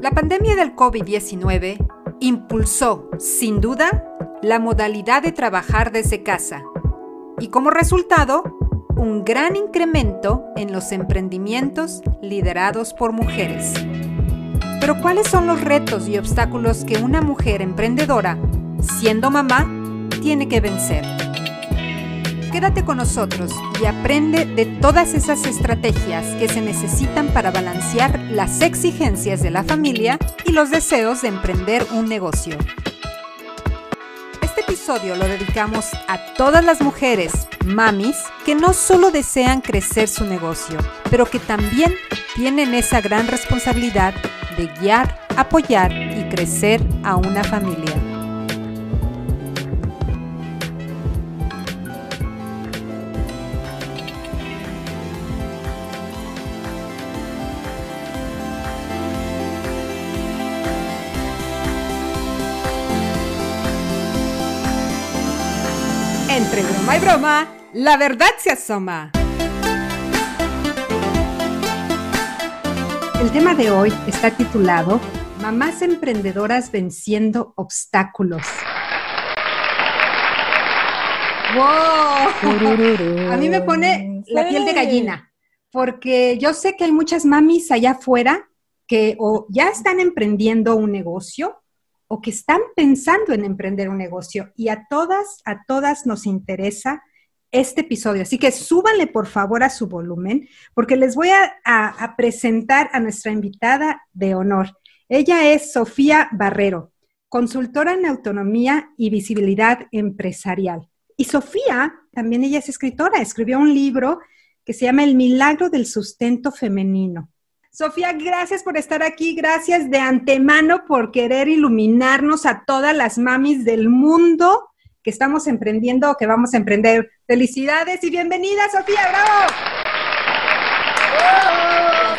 La pandemia del COVID-19 impulsó, sin duda, la modalidad de trabajar desde casa y como resultado, un gran incremento en los emprendimientos liderados por mujeres. Pero ¿cuáles son los retos y obstáculos que una mujer emprendedora, siendo mamá, tiene que vencer? Quédate con nosotros y aprende de todas esas estrategias que se necesitan para balancear las exigencias de la familia y los deseos de emprender un negocio. Este episodio lo dedicamos a todas las mujeres, mamis, que no solo desean crecer su negocio, pero que también tienen esa gran responsabilidad de guiar, apoyar y crecer a una familia. Broma la verdad se asoma. El tema de hoy está titulado Mamás emprendedoras venciendo obstáculos. ¡Wow! A mí me pone la piel de gallina, porque yo sé que hay muchas mamis allá afuera que o ya están emprendiendo un negocio o que están pensando en emprender un negocio y a todas, a todas nos interesa este episodio. Así que súbanle por favor a su volumen porque les voy a, presentar a nuestra invitada de honor. Ella es Sofía Barrero, consultora en autonomía y visibilidad empresarial. Y Sofía, también ella es escritora, escribió un libro que se llama El milagro del sustento femenino. Sofía, gracias por estar aquí, gracias de antemano por querer iluminarnos a todas las mamis del mundo que estamos emprendiendo o que vamos a emprender. Felicidades y bienvenida, Sofía, bravo.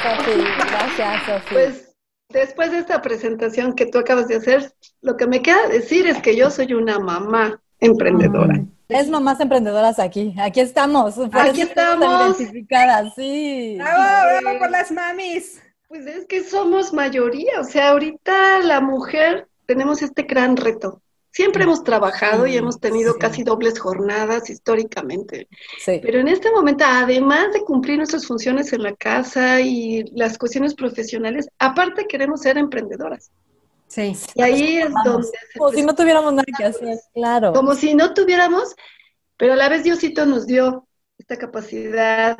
Gracias, gracias, Sofía. Pues después de esta presentación que tú acabas de hacer, lo que me queda decir es que yo soy una mamá emprendedora. Es mamás emprendedoras aquí. Aquí estamos. aquí estamos. Identificadas, sí. ¡Bravo, bravo por las mamis! Pues es que somos mayoría. O sea, ahorita la mujer tenemos este gran reto. Siempre hemos trabajado y hemos tenido casi dobles jornadas históricamente. Sí. Pero en este momento, además de cumplir nuestras funciones en la casa y las cuestiones profesionales, aparte queremos ser emprendedoras. Sí. Y ahí es donde... Como si no tuviéramos nada que hacer, claro. Como si no tuviéramos, pero a la vez Diosito nos dio esta capacidad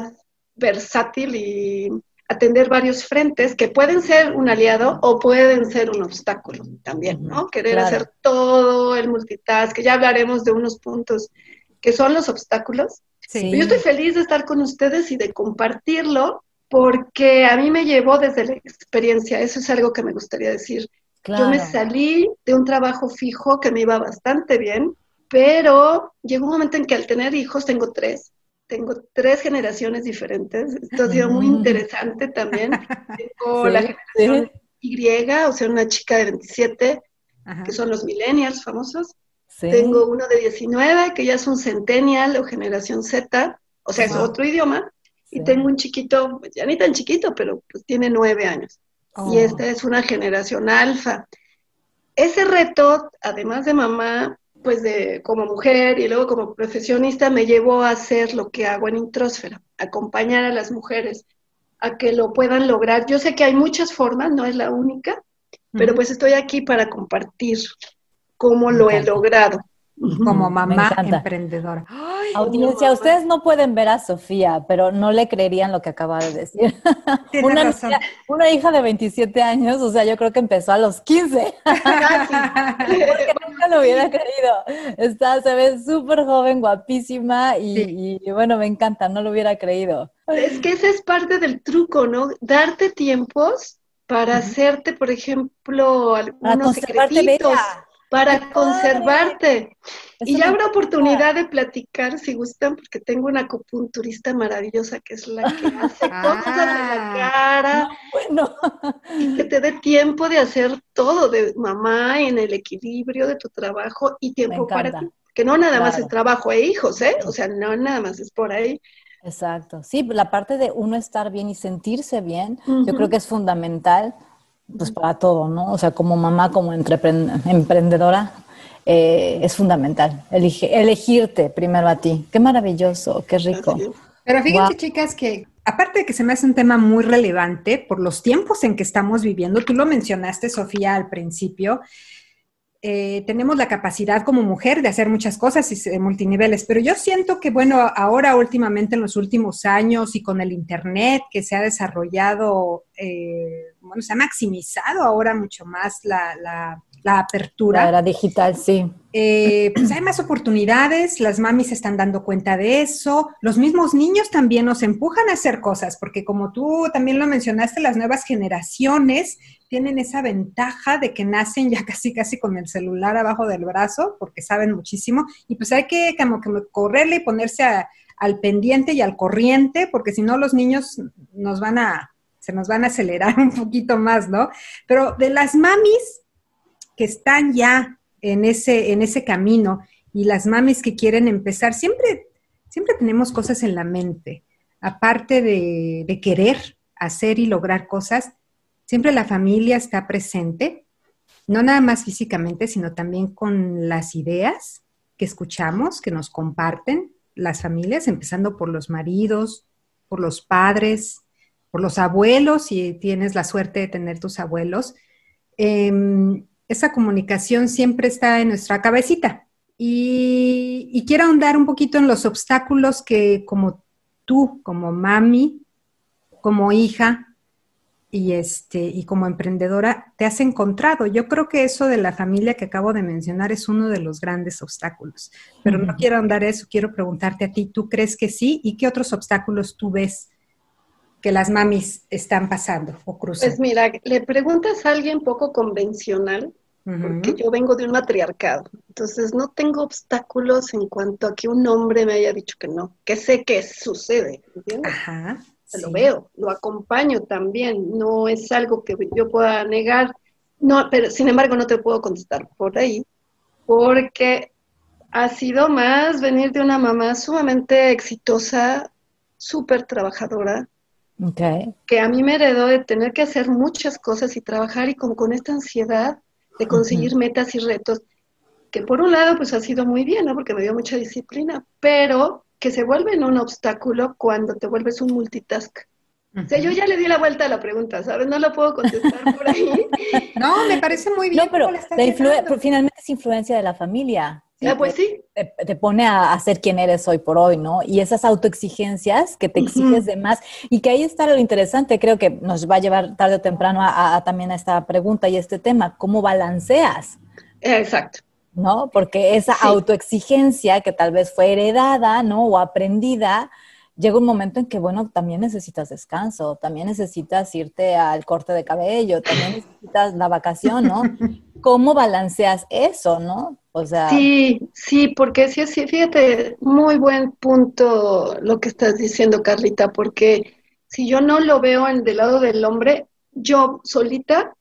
versátil y atender varios frentes que pueden ser un aliado o pueden ser un obstáculo también, ¿no? Querer hacer todo el multitask, que ya hablaremos de unos puntos que son los obstáculos. Sí. Yo estoy feliz de estar con ustedes y de compartirlo porque a mí me llevó desde la experiencia, eso es algo que me gustaría decir. Yo me salí de un trabajo fijo que me iba bastante bien, pero llegó un momento en que al tener hijos, tengo tres, tengo tres generaciones diferentes. Esto ha sido muy interesante también. Tengo la generación Y, o sea, una chica de 27, que son los millennials famosos. Tengo uno de 19, que ya es un centennial o generación Z, o sea, es otro idioma. Y tengo un chiquito, ya ni tan chiquito, pero pues tiene nueve años. Y oh. esta es una generación alfa. Ese reto, además de mamá, pues de como mujer y luego como profesionista, me llevó a hacer lo que hago en Introsfera, acompañar a las mujeres a que lo puedan lograr. Yo sé que hay muchas formas, no es la única, pero pues estoy aquí para compartir cómo lo he logrado como mamá emprendedora. Audiencia, ustedes no pueden ver a Sofía, pero no le creerían lo que acaba de decir. una, una, hija de 27 años, o sea, yo creo que empezó a los 15. Porque nunca lo hubiera creído. Está, se ve súper joven, guapísima y, bueno, me encanta, no lo hubiera creído. Es que ese es parte del truco, ¿no? Darte tiempos para hacerte, por ejemplo, algunos secretitos para conservarte. y ya habrá oportunidad de platicar si gustan, porque tengo una acupunturista maravillosa que es la que hace ah. cosas de la cara. bueno. Y que te dé tiempo de hacer todo de mamá en el equilibrio de tu trabajo y tiempo para ti. Que no nada más es trabajo e hijos, ¿eh? O sea, no nada más es por ahí. Exacto. Sí, la parte de uno estar bien y sentirse bien, yo creo que es fundamental pues para todo, ¿no? O sea, como mamá, como emprendedora, eh, es fundamental. elegirte primero a ti. Qué maravilloso, qué rico. Pero fíjense, chicas, que aparte de que se me hace un tema muy relevante por los tiempos en que estamos viviendo, tú lo mencionaste, Sofía, al principio, eh, tenemos la capacidad como mujer de hacer muchas cosas y multiniveles, pero yo siento que, bueno, ahora últimamente en los últimos años y con el Internet que se ha desarrollado, eh, bueno, se ha maximizado ahora mucho más la, la la apertura. La era digital, sí. Eh, pues hay más oportunidades, las mamis se están dando cuenta de eso, los mismos niños también nos empujan a hacer cosas, porque como tú también lo mencionaste, las nuevas generaciones tienen esa ventaja de que nacen ya casi casi con el celular abajo del brazo, porque saben muchísimo, y pues hay que como que correrle y ponerse al pendiente y al corriente, porque si no los niños nos van a, se nos van a acelerar un poquito más, ¿no? Pero de las mamis, que están ya en ese, en ese camino y las mamis que quieren empezar, siempre, siempre tenemos cosas en la mente. Aparte de, de querer hacer y lograr cosas, siempre la familia está presente, no nada más físicamente, sino también con las ideas que escuchamos, que nos comparten las familias, empezando por los maridos, por los padres, por los abuelos, si tienes la suerte de tener tus abuelos. Em, esa comunicación siempre está en nuestra cabecita. Y, quiero ahondar un poquito en los obstáculos que como tú, como mami, como hija y, este, y como emprendedora, te has encontrado. Yo creo que eso de la familia que acabo de mencionar es uno de los grandes obstáculos. Pero no quiero ahondar eso, quiero preguntarte a ti, ¿tú crees que sí? ¿Y qué otros obstáculos tú ves que las mamis están pasando o cruzando? Pues mira, le preguntas a alguien poco convencional porque yo vengo de un matriarcado. Entonces no tengo obstáculos en cuanto a que un hombre me haya dicho que no, que sé que sucede, ¿entiendes? Ajá, Lo veo, lo acompaño también, no es algo que yo pueda negar, no, pero sin embargo no te puedo contestar por ahí, porque ha sido más venir de una mamá sumamente exitosa, súper trabajadora, que a mí me heredó de tener que hacer muchas cosas y trabajar y como con esta ansiedad de conseguir metas y retos, que por un lado pues ha sido muy bien, ¿no? Porque me dio mucha disciplina, pero que se vuelven un obstáculo cuando te vuelves un multitask. O sea, yo ya le di la vuelta a la pregunta, ¿sabes? No la puedo contestar por ahí. no, me parece muy bien. No, pero, finalmente es influencia de la familia. Ah, pues sí. Te, pone a, ser quien eres hoy por hoy, ¿no? Y esas autoexigencias que te exiges de más. Y que ahí está lo interesante, creo que nos va a llevar tarde o temprano a, también a esta pregunta y este tema, ¿cómo balanceas? Exacto. ¿No? Porque esa autoexigencia que tal vez fue heredada, ¿no? O aprendida, llega un momento en que, bueno, también necesitas descanso, también necesitas irte al corte de cabello, también necesitas la vacación, ¿no? ¿Cómo balanceas eso, no? O sea... Sí, sí, porque sí, sí, fíjate, muy buen punto lo que estás diciendo, Carlita, porque si yo no lo veo en del lado del hombre, yo solita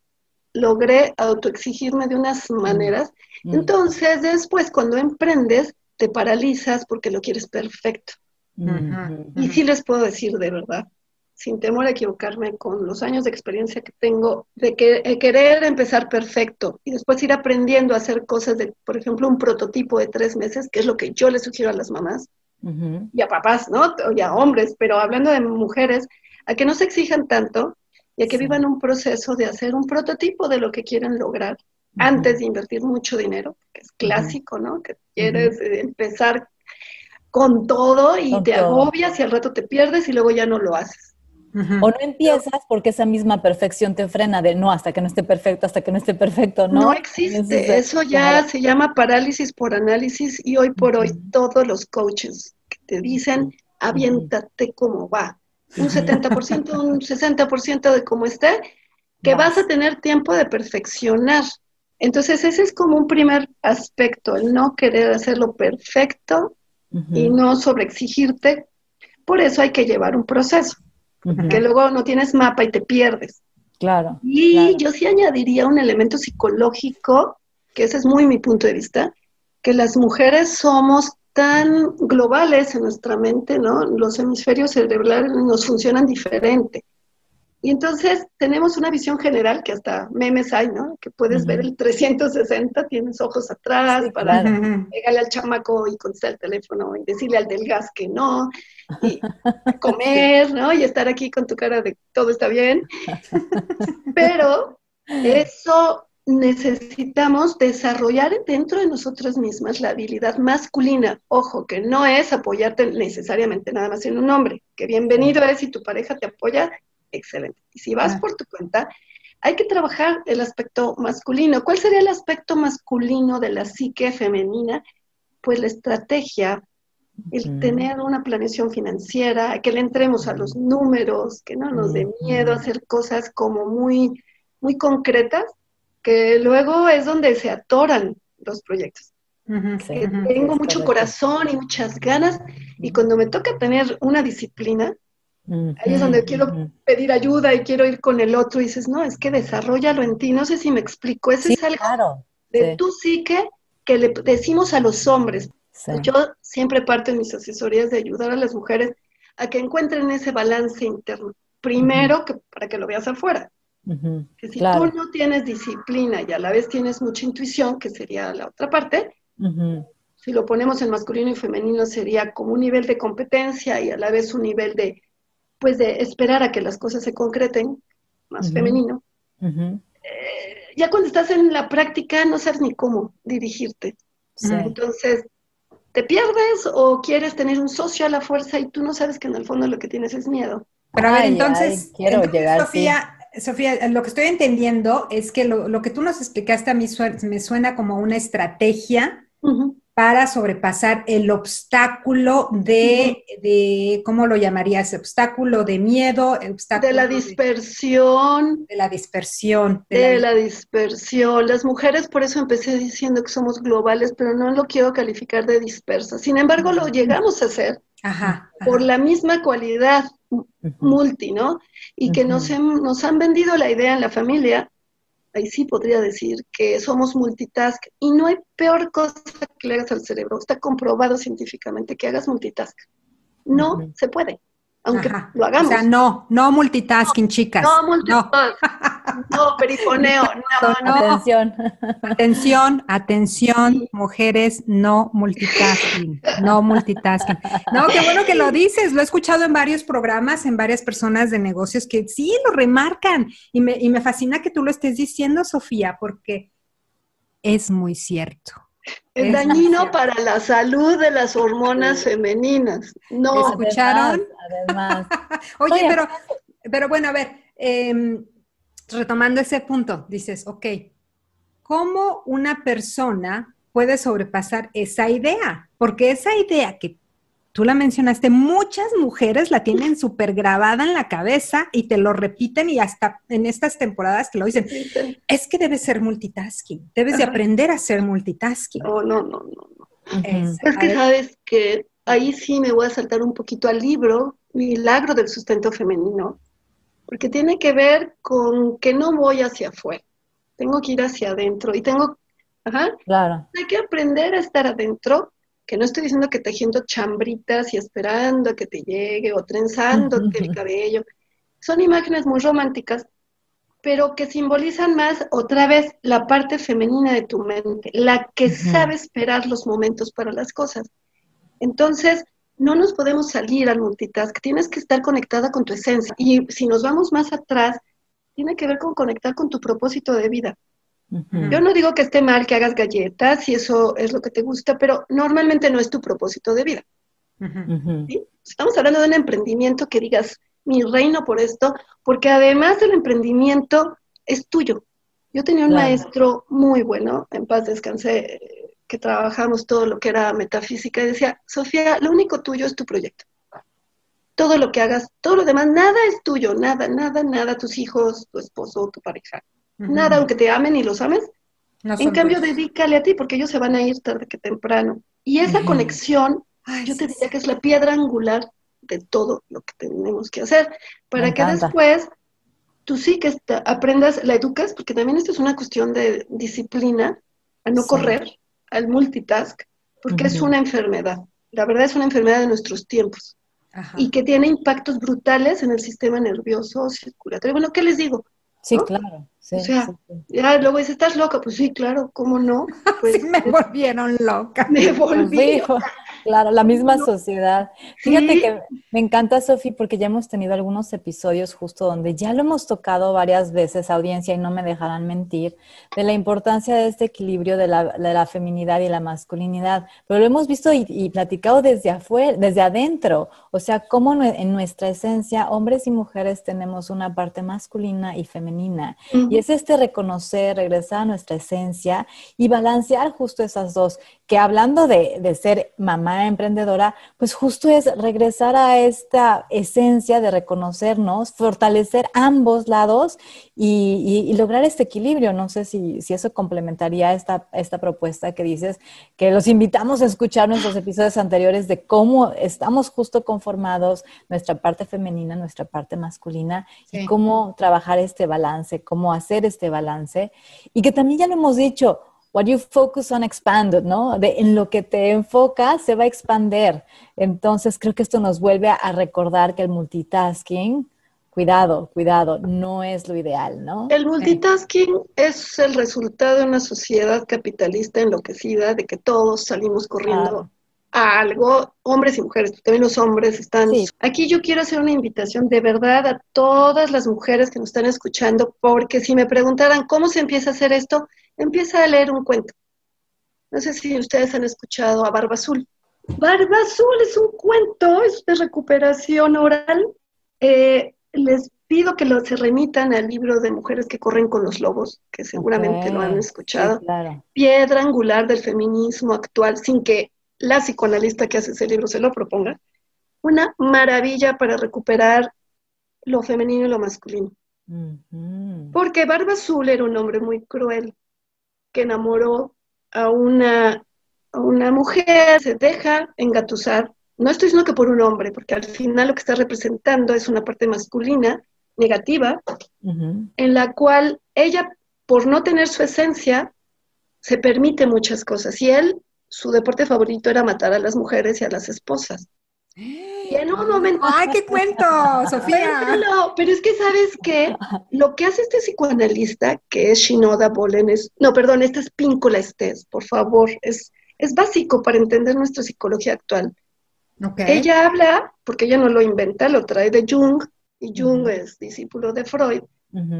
logré autoexigirme de unas mm, maneras. Mm. Entonces, después, cuando emprendes, te paralizas porque lo quieres perfecto. Y sí les puedo decir de verdad, sin temor a equivocarme, con los años de experiencia que tengo, de que, querer empezar perfecto y después ir aprendiendo a hacer cosas de, por ejemplo, un prototipo de tres meses, que es lo que yo le sugiero a las mamás y a papás, ¿no? Y a hombres, pero hablando de mujeres, a que no se exijan tanto y a que vivan un proceso de hacer un prototipo de lo que quieren lograr antes de invertir mucho dinero, que es clásico, ¿no? Que quieres eh, empezar con todo y te agobias y al rato te pierdes y luego ya no lo haces. O no empiezas porque esa misma perfección te frena de no, hasta que no esté perfecto, hasta que no esté perfecto, ¿no? No existe, eso ya se llama parálisis por análisis y hoy por hoy todos los coaches que te dicen, aviéntate como va, un 70%, un 60% de cómo esté, que vas. a tener tiempo de perfeccionar. Entonces ese es como un primer aspecto, el no querer hacerlo perfecto y no sobreexigirte. Por eso hay que llevar un proceso que luego no tienes mapa y te pierdes. Claro. Y yo sí añadiría un elemento psicológico, que ese es muy mi punto de vista, que las mujeres somos tan globales en nuestra mente, ¿no? Los hemisferios cerebrales nos funcionan diferente. Y entonces tenemos una visión general que hasta memes hay, ¿no? Que puedes ver el 360, tienes ojos atrás para pegarle al chamaco y contestar el teléfono y decirle al del gas que no, y comer, ¿no? Y estar aquí con tu cara de todo está bien. Pero eso necesitamos desarrollar dentro de nosotras mismas la habilidad masculina. Ojo, que no es apoyarte necesariamente nada más en un hombre, que bienvenido es si tu pareja te apoya excelente. Y si vas por tu cuenta, hay que trabajar el aspecto masculino. ¿Cuál sería el aspecto masculino de la psique femenina? Pues la estrategia, el tener una planeación financiera, que le entremos a los números, que no nos dé miedo hacer cosas como muy, muy concretas, que luego es donde se atoran los proyectos. tengo mucho corazón y muchas ganas, y cuando me toca tener una disciplina, Ahí es donde quiero pedir ayuda y quiero ir con el otro y dices, no, es que desarrollalo en ti. No sé si me explico. Ese es algo de tu psique que le decimos a los hombres. Yo siempre parto en mis asesorías de ayudar a las mujeres a que encuentren ese balance interno. Primero, que para que lo veas afuera. Que si tú no tienes disciplina y a la vez tienes mucha intuición, que sería la otra parte, si lo ponemos en masculino y femenino, sería como un nivel de competencia y a la vez un nivel de pues de esperar a que las cosas se concreten, más femenino. Eh, ya cuando estás en la práctica no sabes ni cómo dirigirte. Entonces, ¿te pierdes o quieres tener un socio a la fuerza y tú no sabes que en el fondo lo que tienes es miedo? Pero a ver, entonces, quiero llegar, Sofía, Sofía, lo que estoy entendiendo es que lo, que tú nos explicaste a mí me suena como una estrategia para sobrepasar el obstáculo de, ¿cómo lo llamarías? Obstáculo de miedo, obstáculo de la dispersión. De, la dispersión. De, la, dispersión. Las mujeres, por eso empecé diciendo que somos globales, pero no lo quiero calificar de dispersa. Sin embargo, lo llegamos a hacer por la misma cualidad multi, ¿no? Y que nos, nos han vendido la idea en la familia ahí sí podría decir que somos multitask y no hay peor cosa que le hagas al cerebro. Está comprobado científicamente que hagas multitask. No se puede aunque lo hagamos. O sea, no, no multitasking, chicas. No multitasking, no, perifoneo, no, no. Atención. Atención, atención, mujeres, no multitasking, no multitasking. No, qué bueno que lo dices, lo he escuchado en varios programas, en varias personas de negocios que sí lo remarcan y me, y me fascina que tú lo estés diciendo, Sofía, porque es muy cierto. Es, dañino para la salud de las hormonas femeninas. No. ¿Escucharon? Además. Oye, pero, pero bueno, a ver, em, retomando ese punto, dices, ok, ¿cómo una persona puede sobrepasar esa idea? Porque esa idea que tú la mencionaste, muchas mujeres la tienen súper grabada en la cabeza y te lo repiten y hasta en estas temporadas te lo dicen, es que debes ser multitasking, debes de aprender a ser multitasking. No, no, no, no. Es, que sabes que ahí sí me voy a saltar un poquito al libro, Milagro del Sustento Femenino, porque tiene que ver con que no voy hacia afuera, tengo que ir hacia adentro y tengo, ajá, claro. hay que aprender a estar adentro que no estoy diciendo que tejiendo chambritas y esperando a que te llegue o trenzándote el cabello. Son imágenes muy románticas, pero que simbolizan más otra vez la parte femenina de tu mente, la que sabe esperar los momentos para las cosas. Entonces, no nos podemos salir al multitask, tienes que estar conectada con tu esencia. Y si nos vamos más atrás, tiene que ver con conectar con tu propósito de vida. Yo no digo que esté mal que hagas galletas si eso es lo que te gusta, pero normalmente no es tu propósito de vida. Estamos hablando de un emprendimiento que digas, mi reino por esto, porque además del emprendimiento es tuyo. Yo tenía un maestro muy bueno, en paz descansé, que trabajamos todo lo que era metafísica, y decía, Sofía, lo único tuyo es tu proyecto. Todo lo que hagas, todo lo demás, nada es tuyo, nada, nada, nada, tus hijos, tu esposo, tu pareja nada, aunque te amen y los ames. en cambio, dedícale a ti, porque ellos se van a ir tarde que temprano. Y esa conexión, yo te diría que es la piedra angular de todo lo que tenemos que hacer, para que después tú sí que aprendas, la educas, porque también esto es una cuestión de disciplina, a no correr, al multitask, porque es una enfermedad. La verdad es una enfermedad de nuestros tiempos. y que tiene impactos brutales en el sistema nervioso circulatorio. Bueno, ¿qué les digo? Sí, claro. o sea, ya luego dice, ¿estás loca? Pues sí, claro, ¿cómo no? Pues, me volvieron loca. Me volví. Claro, la misma sociedad. Fíjate que me encanta, Sofi, porque ya hemos tenido algunos episodios justo donde ya lo hemos tocado varias veces, audiencia, y no me dejarán mentir, de la importancia de este equilibrio de la, de la feminidad y la masculinidad. Pero lo hemos visto y, platicado desde afuera, desde adentro. O sea, cómo en nuestra esencia, hombres y mujeres tenemos una parte masculina y femenina. Y es este reconocer, regresar a nuestra esencia y balancear justo esas dos, que hablando de, de ser mamá, emprendedora, pues justo es regresar a esta esencia de reconocernos, fortalecer ambos lados y, lograr este equilibrio. No sé si, eso complementaría esta, esta propuesta que dices, que los invitamos a escuchar nuestros episodios anteriores de cómo estamos justo conformados, nuestra parte femenina, nuestra parte masculina, y cómo trabajar este balance, cómo hacer este balance. Y que también ya lo hemos dicho, what you focus on expanded, ¿no? De, en lo que te enfocas se va a expander. Entonces creo que esto nos vuelve a, recordar que el multitasking, cuidado, cuidado, no es lo ideal, ¿no? El multitasking es el resultado de una sociedad capitalista enloquecida, de que todos salimos corriendo a algo, hombres y mujeres, también los hombres están... Aquí yo quiero hacer una invitación de verdad a todas las mujeres que nos están escuchando, porque si me preguntaran cómo se empieza a hacer esto, empieza a leer un cuento. No sé si ustedes han escuchado a Barba Azul. Barba Azul es un cuento, es de recuperación oral. Eh, les pido que lo, se remitan al libro de Mujeres que corren con los lobos, que seguramente lo han escuchado. Piedra angular del feminismo actual, sin que la psicoanalista que hace ese libro se lo proponga. Una maravilla para recuperar lo femenino y lo masculino. Porque Barba Azul era un hombre muy cruel, que enamoró a una, a una mujer, se deja engatusar. No estoy diciendo que por un hombre, porque al final lo que está representando es una parte masculina, negativa, en la cual ella, por no tener su esencia, se permite muchas cosas. Y él, su deporte favorito era matar a las mujeres y a las esposas. Y en un momento. ¡Ay, qué cuento, Sofía! Pero, pero es que, ¿sabes qué? Lo que hace este psicoanalista, que es Shinoda Bolen, es. No, perdón, esta es Píncola Estés, por favor. Es, es básico para entender nuestra psicología actual. Ella habla, porque ella no lo inventa, lo trae de Jung, y Jung es discípulo de Freud.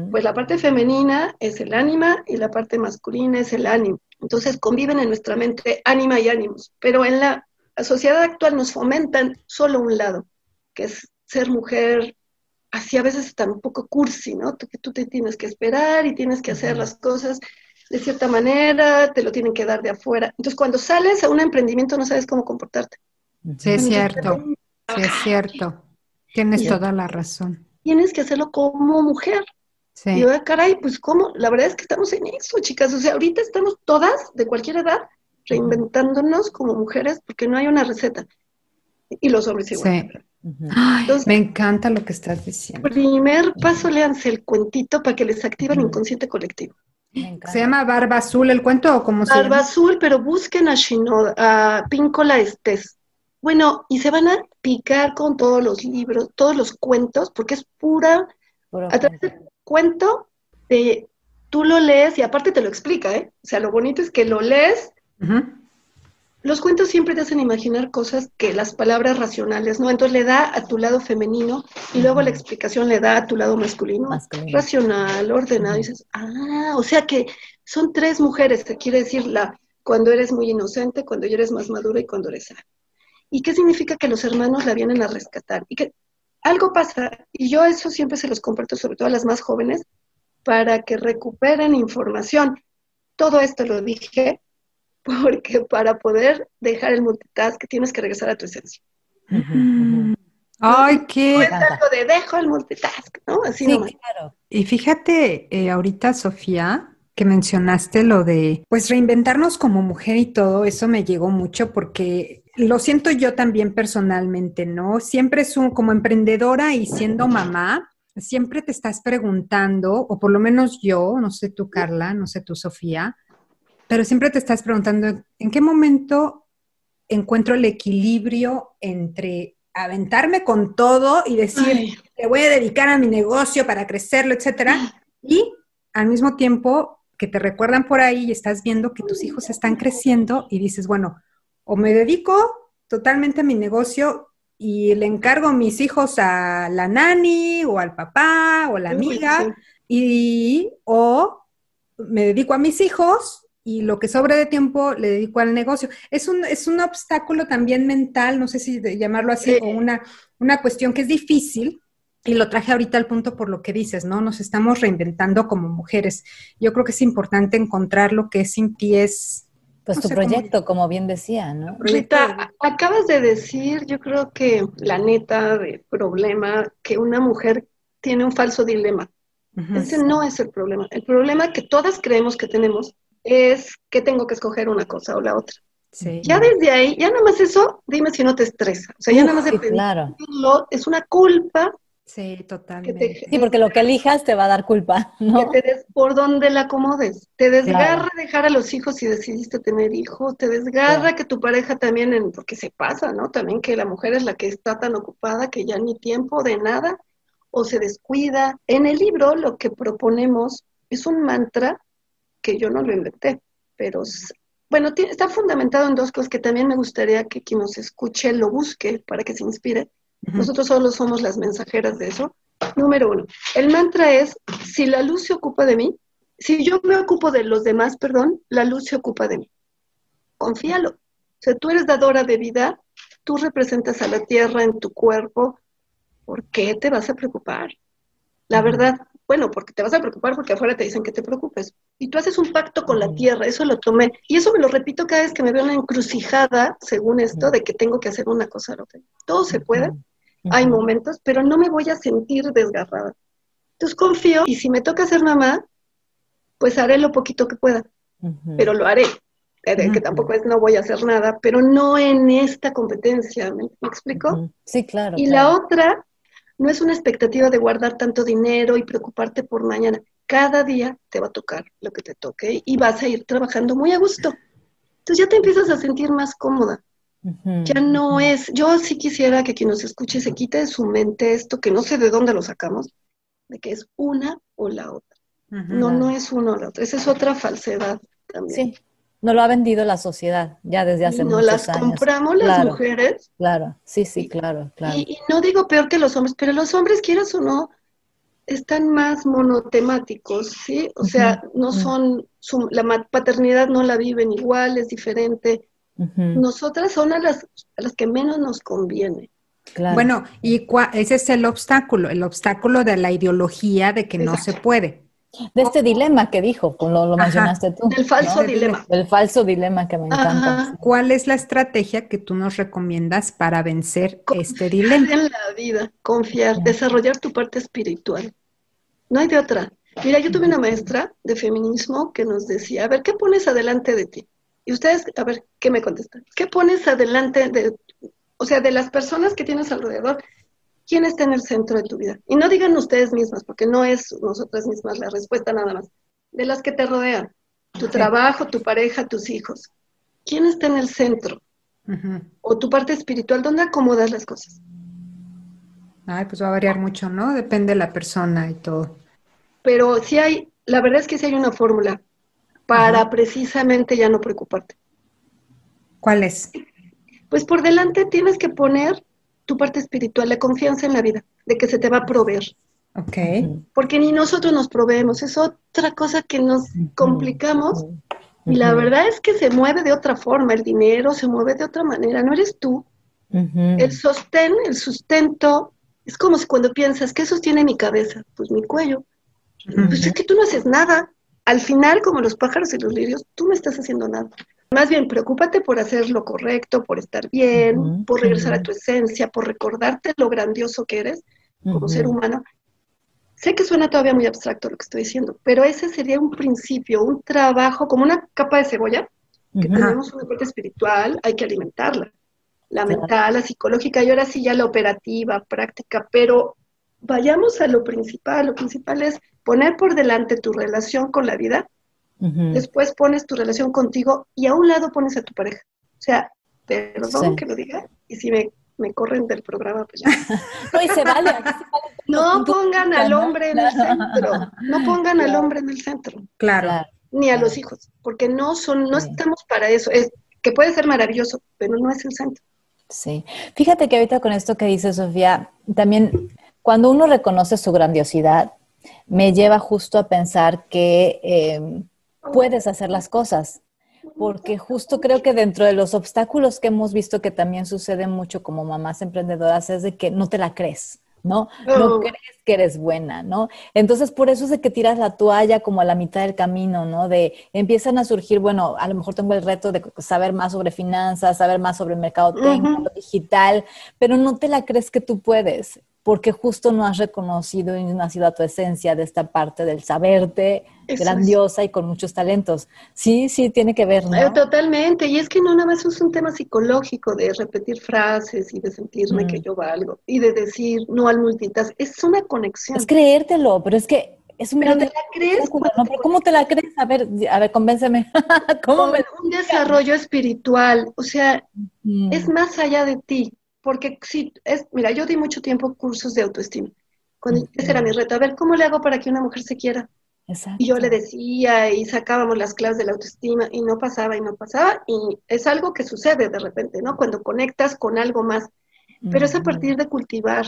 Pues la parte femenina es el ánima y la parte masculina es el ánimo. Entonces conviven en nuestra mente ánima y ánimos, pero en la la sociedad actual nos fomentan solo un lado, que es ser mujer, así a veces está un poco cursi, ¿no? que tú te tienes que esperar y tienes que hacer las cosas de cierta manera, te lo tienen que dar de afuera. Entonces, cuando sales a un emprendimiento no sabes cómo comportarte. Sí, es cierto, sí, es cierto. Tienes toda la razón. Tienes que hacerlo como mujer. Sí. Y yo, caray, pues cómo, la verdad es que estamos en eso, chicas. O sea, ahorita estamos todas, de cualquier edad, reinventándonos como mujeres porque no hay una receta. Y los hombres igual. Sí. me encanta lo que estás diciendo. Primer paso, léanse el cuentito para que les active el inconsciente colectivo. ¿Se llama Barba Azul el cuento o cómo se llama? Barba Azul, pero busquen a Shinoda, a Píncola Estés. Bueno, y se van a picar con todos los libros, todos los cuentos, porque es pura, a través del cuento, de, tú lo lees y aparte te lo explica, ¿eh? O sea, lo bonito es que lo lees los cuentos siempre te hacen imaginar cosas que las palabras racionales, ¿no? Entonces le da a tu lado femenino y luego la explicación le da a tu lado masculino, racional, ordenado. Y dices, ah, o sea que son tres mujeres, te quiere decir la, cuando eres muy inocente, cuando ya eres más madura y cuando eres ¿Y qué significa que los hermanos la vienen a rescatar? Y que algo pasa, y yo eso siempre se los comparto, sobre todo a las más jóvenes, para que recuperen información. Todo esto lo dije porque para poder dejar el multitask tienes que regresar a tu esencia. Ay, qué. No es algo de dejo el multitask, ¿no? Así sí, claro. Y fíjate, eh, ahorita, Sofía, que mencionaste lo de, pues, reinventarnos como mujer y todo, eso me llegó mucho porque lo siento yo también personalmente, ¿no? Siempre es un, como emprendedora y siendo mamá, siempre te estás preguntando, o por lo menos yo, no sé tú, Carla, no sé tú, Sofía, pero siempre te estás preguntando, ¿en qué momento encuentro el equilibrio entre aventarme con todo y decir, le voy a dedicar a mi negocio para crecerlo, etcétera. Y al mismo tiempo que te recuerdan por ahí y estás viendo que tus hijos están creciendo y dices, bueno, o me dedico totalmente a mi negocio y le encargo a mis hijos a la nani o al papá o a la amiga y o me dedico a mis hijos y lo que sobre de tiempo le dedico al negocio. Es un, es un obstáculo también mental, no sé si llamarlo así, o una, una cuestión que es difícil, y lo traje ahorita al punto por lo que dices, ¿no? Nos estamos reinventando como mujeres. Yo creo que es importante encontrar lo que es sin pies pues tu proyecto, como bien decía, ¿no? Rita, acabas de decir, yo creo que la neta de problema, que una mujer tiene un falso dilema. Ese no es el problema. El problema que todas creemos que tenemos es que tengo que escoger una cosa o la otra. Sí. Ya desde ahí, ya nada más eso, dime si no te estresa. O sea, ya nada más de claro. es una culpa Sí, totalmente. sí, porque lo que elijas te va a dar culpa, ¿no? Que te des por donde la acomodes. Te desgarra dejar a los hijos si decidiste tener hijos, te desgarra que tu pareja también, en, porque se pasa, ¿no? También que la mujer es la que está tan ocupada que ya ni tiempo de nada o se descuida. En el libro lo que proponemos es un mantra que yo no lo inventé, pero bueno, está fundamentado en dos cosas que también me gustaría que quien nos escuche lo busque para que se inspire nosotros solo somos las mensajeras de eso. Número uno, el mantra es, si la luz se ocupa de mí, si yo me ocupo de los demás, perdón, la luz se ocupa de mí. Confíalo. O sea, tú eres dadora de vida, tú representas a la tierra en tu cuerpo, ¿por qué te vas a preocupar? La verdad, bueno, porque te vas a preocupar porque afuera te dicen que te preocupes. Y tú haces un pacto con la tierra, eso lo tomé. Y eso me lo repito cada vez que me veo una encrucijada, según esto, de que tengo que hacer una cosa o otra. Todo se puede, hay momentos, pero no me voy a sentir desgarrada. Entonces confío y si me toca ser mamá, pues haré lo poquito que pueda, pero lo haré. Eh, que tampoco es no voy a hacer nada, pero no en esta competencia, ¿me, explico? Sí, claro. Y la otra no es una expectativa de guardar tanto dinero y preocuparte por mañana. Cada día te va a tocar lo que te toque y vas a ir trabajando muy a gusto. Entonces ya te empiezas a sentir más cómoda. ya no es, yo sí quisiera que quien nos escuche se quite de su mente esto, que no sé de dónde lo sacamos, de que es una o la otra. No, no es uno o la otra. Esa es otra falsedad también. Sí, no lo ha vendido la sociedad ya desde hace muchos años. No las compramos las mujeres. Claro, sí, sí, claro, claro. Y, no digo peor que los hombres, pero los hombres, quieras o no, están más monotemáticos, ¿sí? O sea, no son, la paternidad no la viven igual, es diferente. Nosotras son a las, a las que menos nos conviene. Claro. Bueno, y ese es el obstáculo, el obstáculo de la ideología de que no se puede de este dilema que dijo, lo, lo mencionaste tú. El falso dilema. El falso dilema que me encanta. ¿Cuál es la estrategia que tú nos recomiendas para vencer este dilema? En la vida, confiar, desarrollar tu parte espiritual. No hay de otra. Mira, yo tuve una maestra de feminismo que nos decía, a ver, ¿qué pones adelante de ti? Y ustedes, a ver, ¿qué me contestan? ¿Qué pones adelante de, o sea, de las personas que tienes alrededor? ¿Quién está en el centro de tu vida? Y no digan ustedes mismas, porque no es nosotras mismas la respuesta nada más. De las que te rodean, tu trabajo, tu pareja, tus hijos. ¿Quién está en el centro? O tu parte espiritual, ¿dónde acomodas las cosas? Ay, pues va a variar mucho, ¿no? Depende de la persona y todo. Pero sí hay, la verdad es que sí hay una fórmula para precisamente ya no preocuparte. ¿Cuál es? Pues por delante tienes que poner tu parte espiritual, la confianza en la vida, de que se te va a proveer. Ok. Porque ni nosotros nos proveemos, es otra cosa que nos complicamos y la verdad es que se mueve de otra forma, el dinero se mueve de otra manera, no eres tú. El sostén, el sustento, es como si cuando piensas, ¿qué sostiene mi cabeza? Pues mi cuello. Pues es que tú no haces nada. Al final, como los pájaros y los lirios, tú no estás haciendo nada. Más bien, preocúpate por hacer lo correcto, por estar bien, por regresar a tu esencia, por recordarte lo grandioso que eres como ser humano. Sé que suena todavía muy abstracto lo que estoy diciendo, pero ese sería un principio, un trabajo, como una capa de cebolla, que tenemos una parte espiritual, hay que alimentarla. La mental, la psicológica y ahora sí ya la operativa, práctica, pero vayamos a lo principal. Lo principal es poner por delante tu relación con la vida Después pones tu relación contigo y a un lado pones a tu pareja. O sea, perdón que lo diga, y si me me corren del programa, pues ya. no, y se vale. no pongan al hombre en el centro, no pongan al hombre en el centro. Claro. Ni a los hijos, porque no son, no estamos para eso. Es que puede ser maravilloso, pero no es el centro. Sí. Fíjate que ahorita con esto que dice Sofía, también cuando uno reconoce su grandiosidad, me lleva justo a pensar que em, puedes hacer las cosas, porque justo creo que dentro de los obstáculos que hemos visto que también sucede mucho como mamás emprendedoras es de que no te la crees. ¿no? No oh. crees que eres buena, ¿no? Entonces, por eso es de que tiras la toalla como a la mitad del camino, ¿no? De empiezan a surgir, bueno, a lo mejor tengo el reto de saber más sobre finanzas, saber más sobre el mercado técnico, digital, pero no te la crees que tú puedes porque justo no has reconocido y no has sido a tu esencia de esta parte del saberte grandiosa y con muchos talentos. Sí, sí, tiene que ver, ¿no? Eh, totalmente, y es que no nada más es un tema psicológico de repetir frases y de sentirme que mm. yo valgo y de decir no al multitask, es una conexión. Es creértelo, pero es que es un pero te la crees. ¿Cómo te la crees? A ver, a ver, convénceme. ¿Cómo Un desarrollo espiritual, o sea, es más allá de ti. Porque si es, mira, yo di mucho tiempo cursos de autoestima. Cuando ese era mi reto, a ver, ¿cómo le hago para que una mujer se quiera? Y yo le decía y sacábamos las clases de la autoestima y no pasaba y no pasaba. Y es algo que sucede de repente, ¿no? Cuando conectas con algo más. Pero es a partir de cultivar.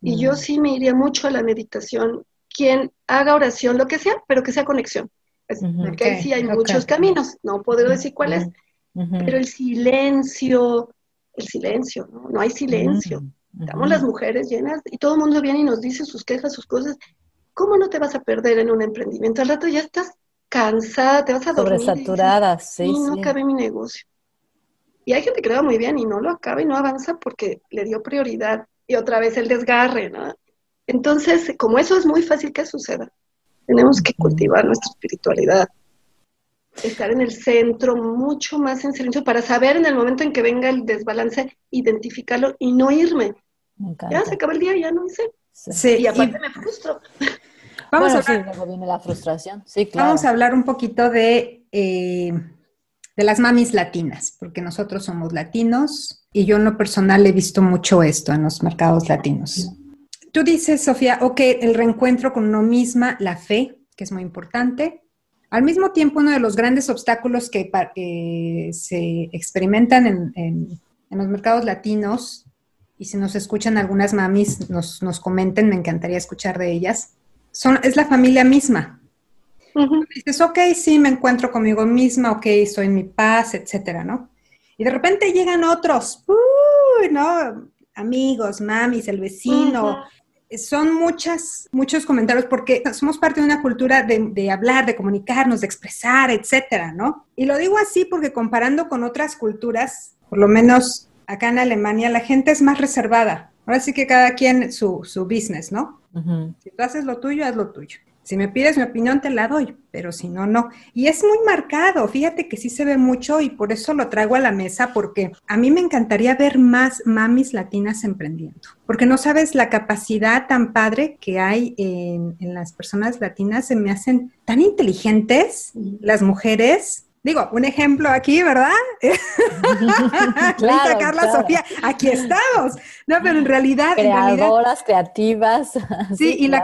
Y yo sí me iría mucho a la meditación. Quien haga oración, lo que sea, pero que sea conexión. porque ahí sí hay muchos caminos. No puedo decir cuál es. Pero el silencio, el silencio, ¿no? No hay silencio. Mm, Estamos las mujeres llenas y todo el mundo viene y nos dice sus quejas, sus cosas. ¿Cómo no te vas a perder en un emprendimiento? Al rato ya estás cansada, te vas a dormir. Sobresaturada, sí, y no acabe mi negocio. Y hay gente que lo va muy bien y no lo acaba y no avanza porque le dio prioridad. Y otra vez el desgarre, ¿no? Entonces, como eso es muy fácil que suceda, tenemos que cultivar nuestra espiritualidad estar en el centro, mucho más en silencio, para saber en el momento en que venga el desbalance, identificarlo y no irme. Ya se acaba el día, ya no hice. Sí. Y aparte me frustro. Vamos a hablar, sí, viene la frustración. Sí, claro. Vamos a hablar un poquito de, eh, de las mamis latinas, porque nosotros somos latinos y yo en lo personal he visto mucho esto en los mercados latinos. Tú dices, Sofía, ok, el reencuentro con uno misma, la fe, que es muy importante, al mismo tiempo, uno de los grandes obstáculos que se experimentan en, los mercados latinos, y si nos escuchan algunas mamis, nos, comenten, me encantaría escuchar de ellas, son, es la familia misma. Dices, ok, sí, me encuentro conmigo misma, ok, estoy en mi paz, etcétera, ¿no? Y de repente llegan otros, ¿no? Amigos, mamis, el vecino, son muchas, muchos comentarios porque somos parte de una cultura de, hablar, de comunicarnos, de expresar, etcétera, ¿no? Y lo digo así porque comparando con otras culturas, por lo menos acá en Alemania, la gente es más reservada. Ahora sí que cada quien su, su business, ¿no? Si tú haces lo tuyo, haz lo tuyo. Si me pides mi opinión, te la doy, pero si no, no. Y es muy marcado, fíjate que sí se ve mucho y por eso lo traigo a la mesa, porque a mí me encantaría ver más mamis latinas emprendiendo, porque no sabes la capacidad tan padre que hay en, en las personas latinas, se me hacen tan inteligentes las mujeres Digo, un ejemplo aquí, ¿verdad? claro, Carla Sofía, aquí estamos. No, pero en realidad... Creadoras, creativas. Sí, y la,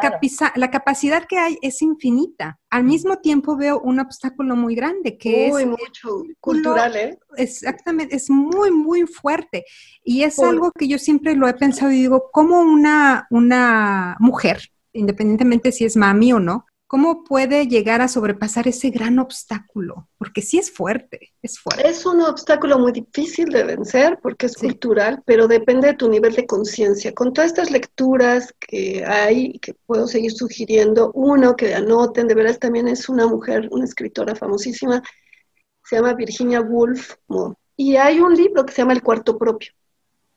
la capacidad que hay es infinita. Al mismo tiempo veo un obstáculo muy grande, que es... mucho cultural, ¿eh? Exactamente, es muy, muy fuerte. Y es algo que yo siempre lo he pensado y digo, ¿cómo una, una mujer, independientemente si es mami o no, ¿Cómo puede llegar a sobrepasar ese gran obstáculo? Porque sí es fuerte, es fuerte. Es un obstáculo muy difícil de vencer porque es cultural, pero depende de tu nivel de conciencia. Con todas estas lecturas que hay, que puedo seguir sugiriendo, uno que anoten, de veras también es una mujer, una escritora famosísima, se llama Virginia Woolf, y hay un libro que se llama El cuarto propio,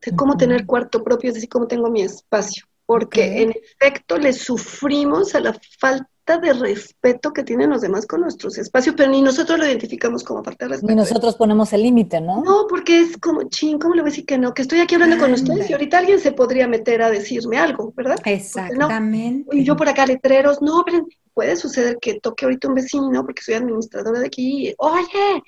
de cómo tener cuarto propio, es decir, cómo tengo mi espacio porque en efecto le sufrimos a la falta de respeto que tienen los demás con nuestros espacios, pero ni nosotros lo identificamos como falta de respeto. Ni nosotros ponemos el límite, ¿no? No, porque es como, ching, ¿cómo le voy a decir que no? Que estoy aquí hablando con ustedes y ahorita alguien se podría meter a decirme algo, ¿verdad? Exactamente. Y yo por acá letreros, no, pero puede suceder que toque ahorita un vecino porque soy administradora de aquí, oye,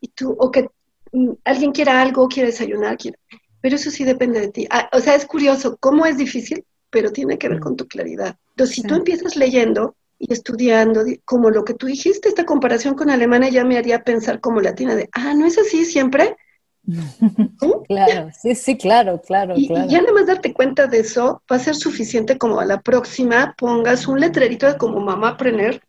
y tú, o que mm, alguien quiera algo, quiere desayunar, quiere pero eso sí depende de ti. Ah, o sea, es curioso cómo es difícil, pero tiene que ver con tu claridad. Entonces, si tú empiezas leyendo y estudiando, como lo que tú dijiste, esta comparación con Alemania ya me haría pensar como latina de, ah, ¿no es así siempre? Claro, sí, sí, claro, claro, y, claro. Y ya nada más darte cuenta de eso va a ser suficiente como a la próxima pongas un letrerito de como mamá aprender,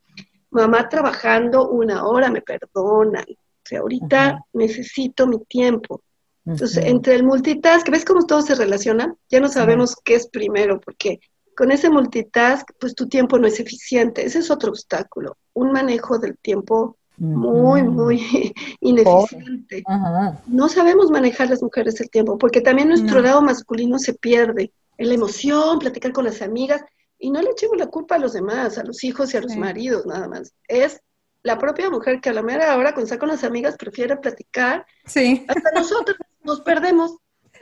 mamá trabajando una hora, me perdonan. O sea, ahorita necesito mi tiempo. Entonces, entre el multitask, ¿ves cómo todo se relaciona? Ya no sabemos qué es primero, porque con ese multitask, pues tu tiempo no es eficiente. Ese es otro obstáculo. Un manejo del tiempo muy, muy ineficiente. No sabemos manejar las mujeres el tiempo, porque también nuestro lado masculino se pierde. En la emoción, platicar con las amigas, y no le echemos la culpa a los demás, a los hijos y a los maridos, nada más. Es la propia mujer que a la mera hora, cuando está con las amigas, prefiere platicar. Sí. Hasta nosotros nos perdemos.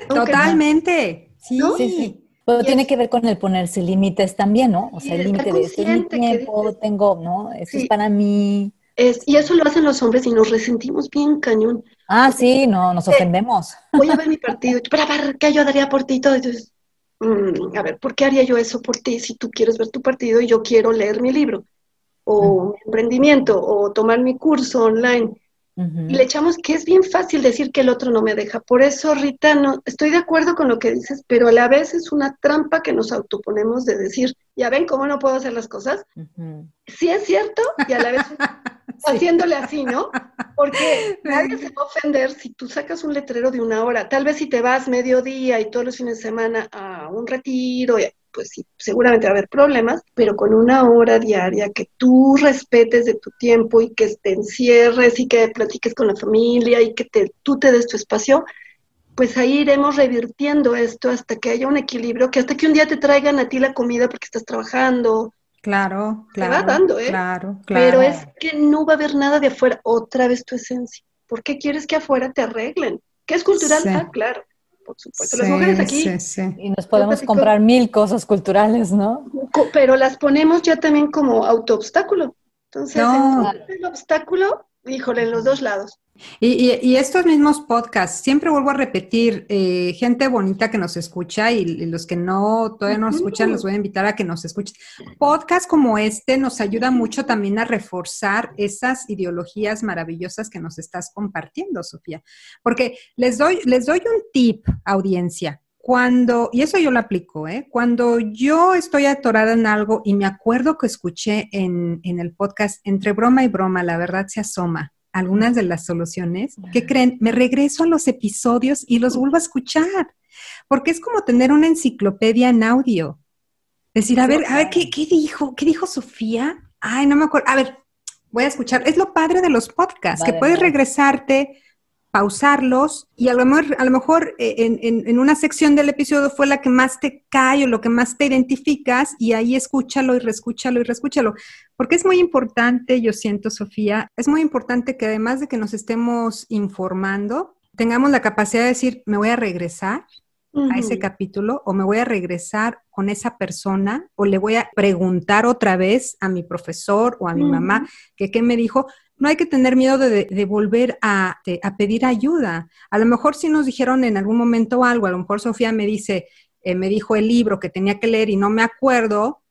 Totalmente. Sí, sí, Pero tiene que ver con el ponerse límites también, ¿no? O sea, el límite de este mi tiempo, tengo, ¿no? Eso es para mí. Es, y eso lo hacen los hombres y nos resentimos bien cañón. Ah, sí, no, nos ofendemos. voy a ver mi partido, para ver qué yo daría por ti todo. Entonces, mm, a ver, ¿por qué haría yo eso por ti si tú quieres ver tu partido y yo quiero leer mi libro? O mi emprendimiento, o tomar mi curso online. Y le echamos que es bien fácil decir que el otro no me deja. Por eso, Rita, no, estoy de acuerdo con lo que dices, pero a la vez es una trampa que nos autoponemos de decir, ya ven cómo no puedo hacer las cosas. Sí es cierto, y a la vez haciéndole así, ¿no? Porque nadie se va a ofender si tú sacas un letrero de una hora. Tal vez si te vas mediodía y todos los fines de semana a un retiro, pues sí, seguramente va a haber problemas, pero con una hora diaria que tú respetes de tu tiempo y que te encierres y que platiques con la familia y que te, tú te des tu espacio, pues ahí iremos revirtiendo esto hasta que haya un equilibrio, que hasta que un día te traigan a ti la comida porque estás trabajando. Claro, claro. Te va dando, ¿eh? Claro, claro. Pero es que no va a haber nada de afuera, otra vez tu esencia. ¿Por qué quieres que afuera te arreglen? ¿Qué es cultural? Ah, claro por supuesto. las mujeres aquí. Sí, sí. Y nos podemos comprar mil cosas culturales, ¿no? Pero las ponemos ya también como autoobstáculo. Entonces, el obstáculo, híjole, en los dos lados. Y, estos mismos podcasts, siempre vuelvo a repetir, eh, gente bonita que nos escucha y, los que no todavía no nos escuchan, los voy a invitar a que nos escuchen. Podcasts como este nos ayuda mucho también a reforzar esas ideologías maravillosas que nos estás compartiendo, Sofía. Porque les doy, les doy un tip, audiencia. Cuando, y eso yo lo aplico, ¿eh? cuando yo estoy atorada en algo y me acuerdo que escuché en, en el podcast, entre broma y broma, la verdad se asoma algunas de las soluciones, ¿qué creen? Me regreso a los episodios y los vuelvo a escuchar, porque es como tener una enciclopedia en audio. Decir, a ver, a ver, ¿qué, qué dijo? ¿Qué dijo Sofía? Ay, no me acuerdo. A ver, voy a escuchar. Es lo padre de los podcasts, que puedes regresarte, pausarlos y a lo mejor, a lo mejor eh, en, una sección del episodio fue la que más te cae o lo que más te identificas y ahí escúchalo y reescúchalo y reescúchalo. Porque es muy importante, yo siento, Sofía, es muy importante que además de que nos estemos informando, tengamos la capacidad de decir, me voy a regresar a ese capítulo o me voy a regresar con esa persona o le voy a preguntar otra vez a mi profesor o a mi mamá que qué me dijo no hay que tener miedo de, volver a, pedir ayuda. A lo mejor si nos dijeron en algún momento algo, a lo mejor Sofía me dice, eh, me dijo el libro que tenía que leer y no me acuerdo.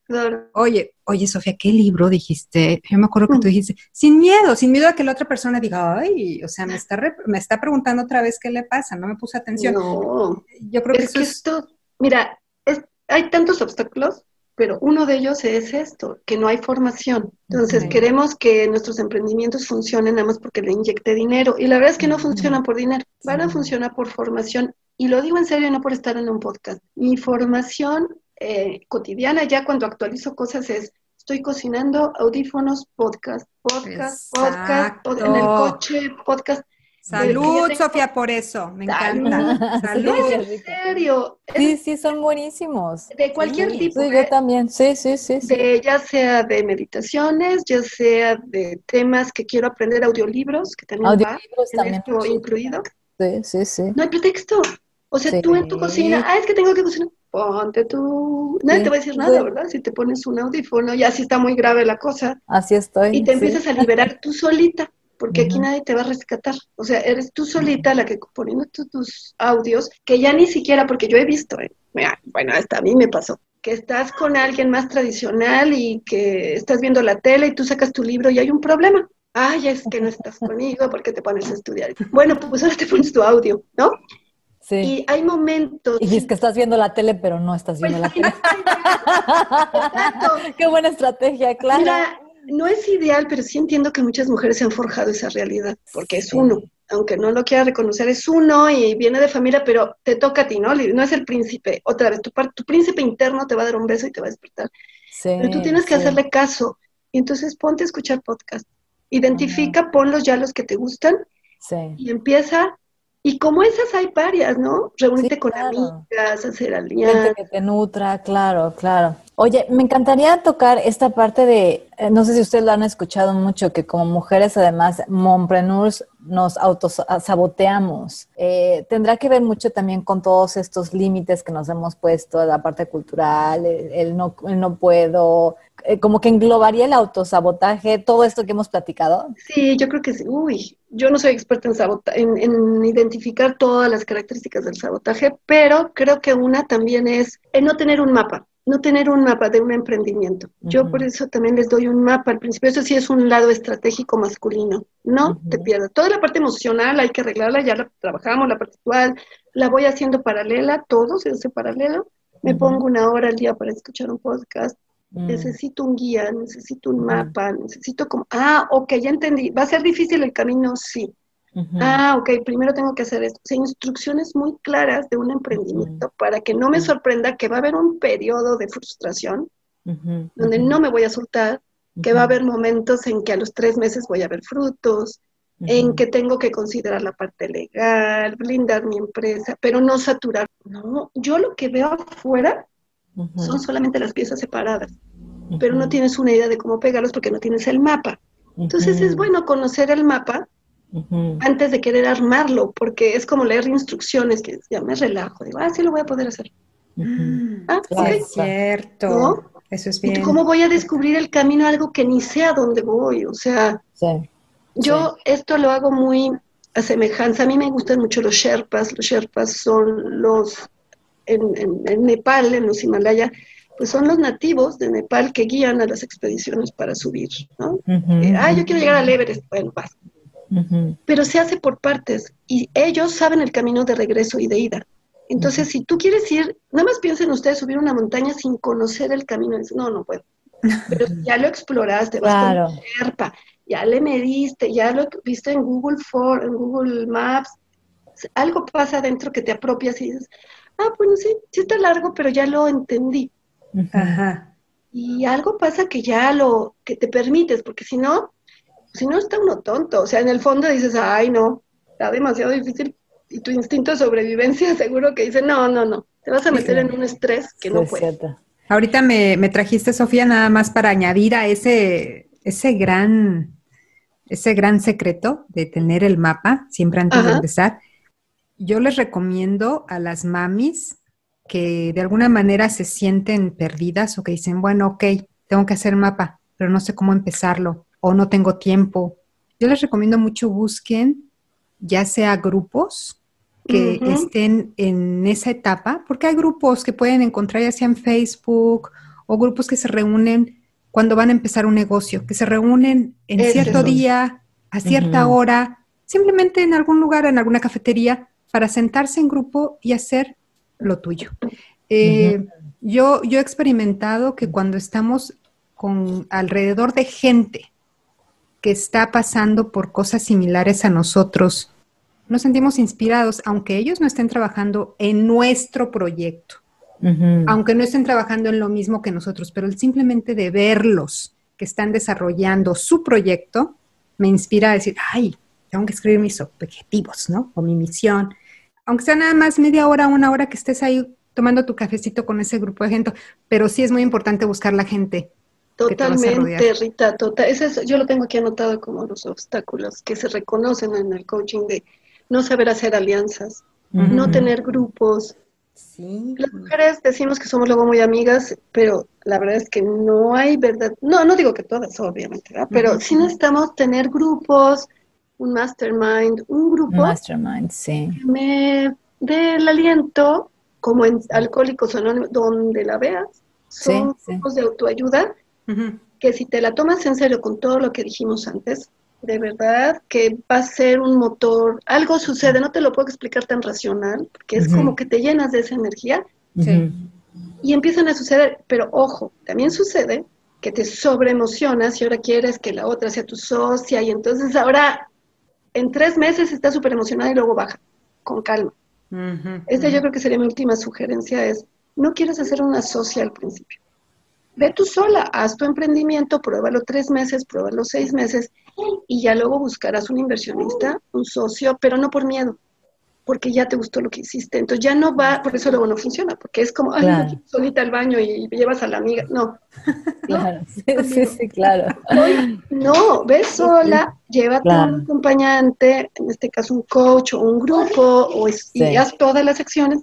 Oye, oye, Sofía, ¿qué libro dijiste? Yo me acuerdo que tú mm. dijiste, sin miedo, sin miedo a que la otra persona diga, ay, o sea, me está, me está preguntando otra vez qué le pasa, no me puse atención. No, yo creo que eso es... esto, mira, hay tantos obstáculos pero uno de ellos es esto, que no hay formación. Entonces queremos que nuestros emprendimientos funcionen nada más porque le inyecte dinero y la verdad es que no funcionan por dinero, van a funcionar por formación y lo digo en serio, no por estar en un podcast. Mi formación eh, cotidiana ya cuando actualizo cosas es, estoy cocinando audífonos, podcast, podcast, podcast, en el coche, podcast. Salud, Sofía, por eso. Me encanta. Salud. en serio. Sí, sí, son buenísimos. De cualquier tipo. Sí, yo ¿eh? también. Sí, sí, sí. De, ya sea de meditaciones, ya sea de temas que quiero aprender, audiolibros, que también audiolibros va también incluido. Sí, sí, sí. No hay pretexto. O sea, tú en tu cocina, ah, es que tengo que cocinar. Ponte tú. Nadie te va a decir nada, ¿verdad? Si te pones un audífono, ya si está muy grave la cosa. Así estoy. Y te empiezas a liberar tú solita porque aquí nadie te va a rescatar. O sea, eres tú solita la que poniendo tus audios, que ya ni siquiera, porque yo he visto, ¿eh? bueno, hasta a mí me pasó, que estás con alguien más tradicional y que estás viendo la tele y tú sacas tu libro y hay un problema. Ay, es que no estás conmigo porque te pones a estudiar. Bueno, pues ahora te pones tu audio, ¿no? Sí. Y hay momentos. Y dices que estás viendo la tele, pero no estás viendo la tele. Qué buena estrategia, claro. Mira, no es ideal, pero sí entiendo que muchas mujeres se han forjado esa realidad, porque es uno. Aunque no lo quiera reconocer, es uno y viene de familia, pero te toca a ti, ¿no? No es el príncipe. Otra vez, tu, tu príncipe interno te va a dar un beso y te va a despertar. Sí, pero tú tienes que hacerle caso. Y entonces ponte a escuchar podcast. Identifica, ponlos ya los que te gustan y empieza y como esas hay varias, ¿no? Reunirte con amigas, hacer alianzas. que te nutra, claro, claro. Oye, me encantaría tocar esta parte de, eh, no sé si ustedes lo han escuchado mucho, que como mujeres además, mompreneurs, nos autosaboteamos. Eh, tendrá que ver mucho también con todos estos límites que nos hemos puesto, la parte cultural, el, no, el no puedo, eh, como que englobaría el autosabotaje, todo esto que hemos platicado. Sí, yo creo que sí. Uy, yo no soy experta en, en, identificar todas las características del sabotaje, pero creo que una también es el no tener un mapa no tener un mapa de un emprendimiento. Yo por eso también les doy un mapa al principio. Eso sí es un lado estratégico masculino. No te pierdas. Toda la parte emocional hay que arreglarla, ya la trabajamos, la parte actual, la voy haciendo paralela, todo se hace paralelo. Me pongo una hora al día para escuchar un podcast. Mm. Necesito un guía, necesito un mapa, necesito como, ah, ok, ya entendí. ¿Va a ser difícil el camino? Sí. Ah, ok, primero tengo que hacer esto. O sea, instrucciones muy claras de un emprendimiento para que no me sorprenda que va a haber un periodo de frustración donde no me voy a soltar, que va a haber momentos en que a los tres meses voy a ver frutos, en que tengo que considerar la parte legal, blindar mi empresa, pero no saturar. No, yo lo que veo afuera son solamente las piezas separadas, pero no tienes una idea de cómo pegarlos porque no tienes el mapa. Entonces es bueno conocer el mapa antes de querer armarlo, porque es como leer instrucciones, que ya me relajo, digo, ah, sí lo voy a poder hacer. Ah, es cierto. Eso es bien. ¿Cómo voy a descubrir el camino a algo que ni sé a dónde voy? O sea, yo esto lo hago muy a semejanza. A mí me gustan mucho los Sherpas. Los Sherpas son los, en, Nepal, en los Himalaya, pues son los nativos de Nepal que guían a las expediciones para subir, ¿no? Eh, ah, yo quiero llegar al Everest. Bueno, vas pero se hace por partes y ellos saben el camino de regreso y de ida. Entonces, si tú quieres ir, nada más piensen ustedes subir una montaña sin conocer el camino. No, no puedo. Pero ya lo exploraste, vas claro. con ya le mediste, ya lo viste en Google for, en Google Maps. Algo pasa adentro que te apropias y dices, ah, bueno, sí, sí está largo, pero ya lo entendí. Ajá. Y algo pasa que ya lo, que te permites, porque si no, si no está uno tonto, o sea, en el fondo dices, ay, no, está demasiado difícil y tu instinto de sobrevivencia seguro que dice, no, no, no, te vas a meter en un estrés que no puedes. Ahorita me, trajiste, Sofía, nada más para añadir a ese, ese gran, ese gran secreto de tener el mapa, siempre antes de empezar. Yo les recomiendo a las mamis que de alguna manera se sienten perdidas o que dicen, bueno, ok, tengo que hacer mapa, pero no sé cómo empezarlo o no tengo tiempo. Yo les recomiendo mucho busquen ya sea grupos que estén en esa etapa, porque hay grupos que pueden encontrar ya sea en Facebook o grupos que se reúnen cuando van a empezar un negocio, que se reúnen en cierto día, a cierta hora, simplemente en algún lugar, en alguna cafetería, para sentarse en grupo y hacer lo tuyo. Eh, yo, yo he experimentado que cuando estamos con alrededor de gente que está pasando por cosas similares a nosotros, nos sentimos inspirados, aunque ellos no estén trabajando en nuestro proyecto, aunque no estén trabajando en lo mismo que nosotros, pero simplemente de verlos que están desarrollando su proyecto, me inspira a decir, ay, tengo que escribir mis objetivos, ¿no? O mi misión. Aunque sea nada más media hora, una hora que estés ahí tomando tu cafecito con ese grupo de gente, pero sí es muy importante buscar la gente Totalmente, Rita, total. Es yo lo tengo aquí anotado como los obstáculos que se reconocen en el coaching de no saber hacer alianzas, no tener grupos. Sí. Las mujeres decimos que somos luego muy amigas, pero la verdad es que no hay verdad. No, no digo que todas, obviamente, pero sí necesitamos tener grupos, un mastermind, un grupo. Mastermind, sí. Que me dé el aliento, como en Alcohólicos Anónimos, donde la veas. Son grupos de autoayuda que si te la tomas en serio con todo lo que dijimos antes, de verdad que va a ser un motor, algo sucede, no te lo puedo explicar tan racional, porque es como que te llenas de esa energía y empiezan a suceder, pero ojo, también sucede que te sobreemocionas y ahora quieres que la otra sea tu socia y entonces ahora en tres meses estás súper emocionada y luego baja, con calma. Esta yo creo que sería mi última sugerencia, es no quieres hacer una socia al principio. Ve tú sola, haz tu emprendimiento, pruébalo tres meses, pruébalo seis meses y ya luego buscarás un inversionista, un socio, pero no por miedo, porque ya te gustó lo que hiciste. Entonces ya no va, por eso luego no funciona, porque es como, ay, solita al baño y llevas a la amiga. No. Claro, sí, sí, claro. No, ve sola, llévate a un acompañante, en este caso un coach o un grupo, o y haz todas las acciones,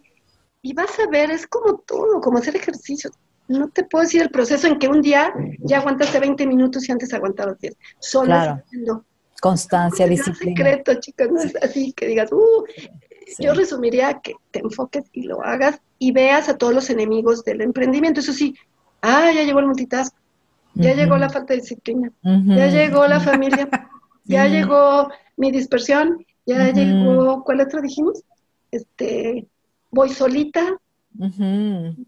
y vas a ver, es como todo, como hacer ejercicio no te puedo decir el proceso en que un día ya aguantaste 20 minutos y antes aguantabas 10. Solo claro. Constancia, disciplina. secreto, chicas, no es así que digas, uh, yo resumiría que te enfoques y lo hagas y veas a todos los enemigos del emprendimiento. Eso sí, ah, ya llegó el multitask, ya llegó la falta de disciplina, ya llegó la familia, ya llegó mi dispersión, ya llegó, ¿cuál otro dijimos? Este, voy solita,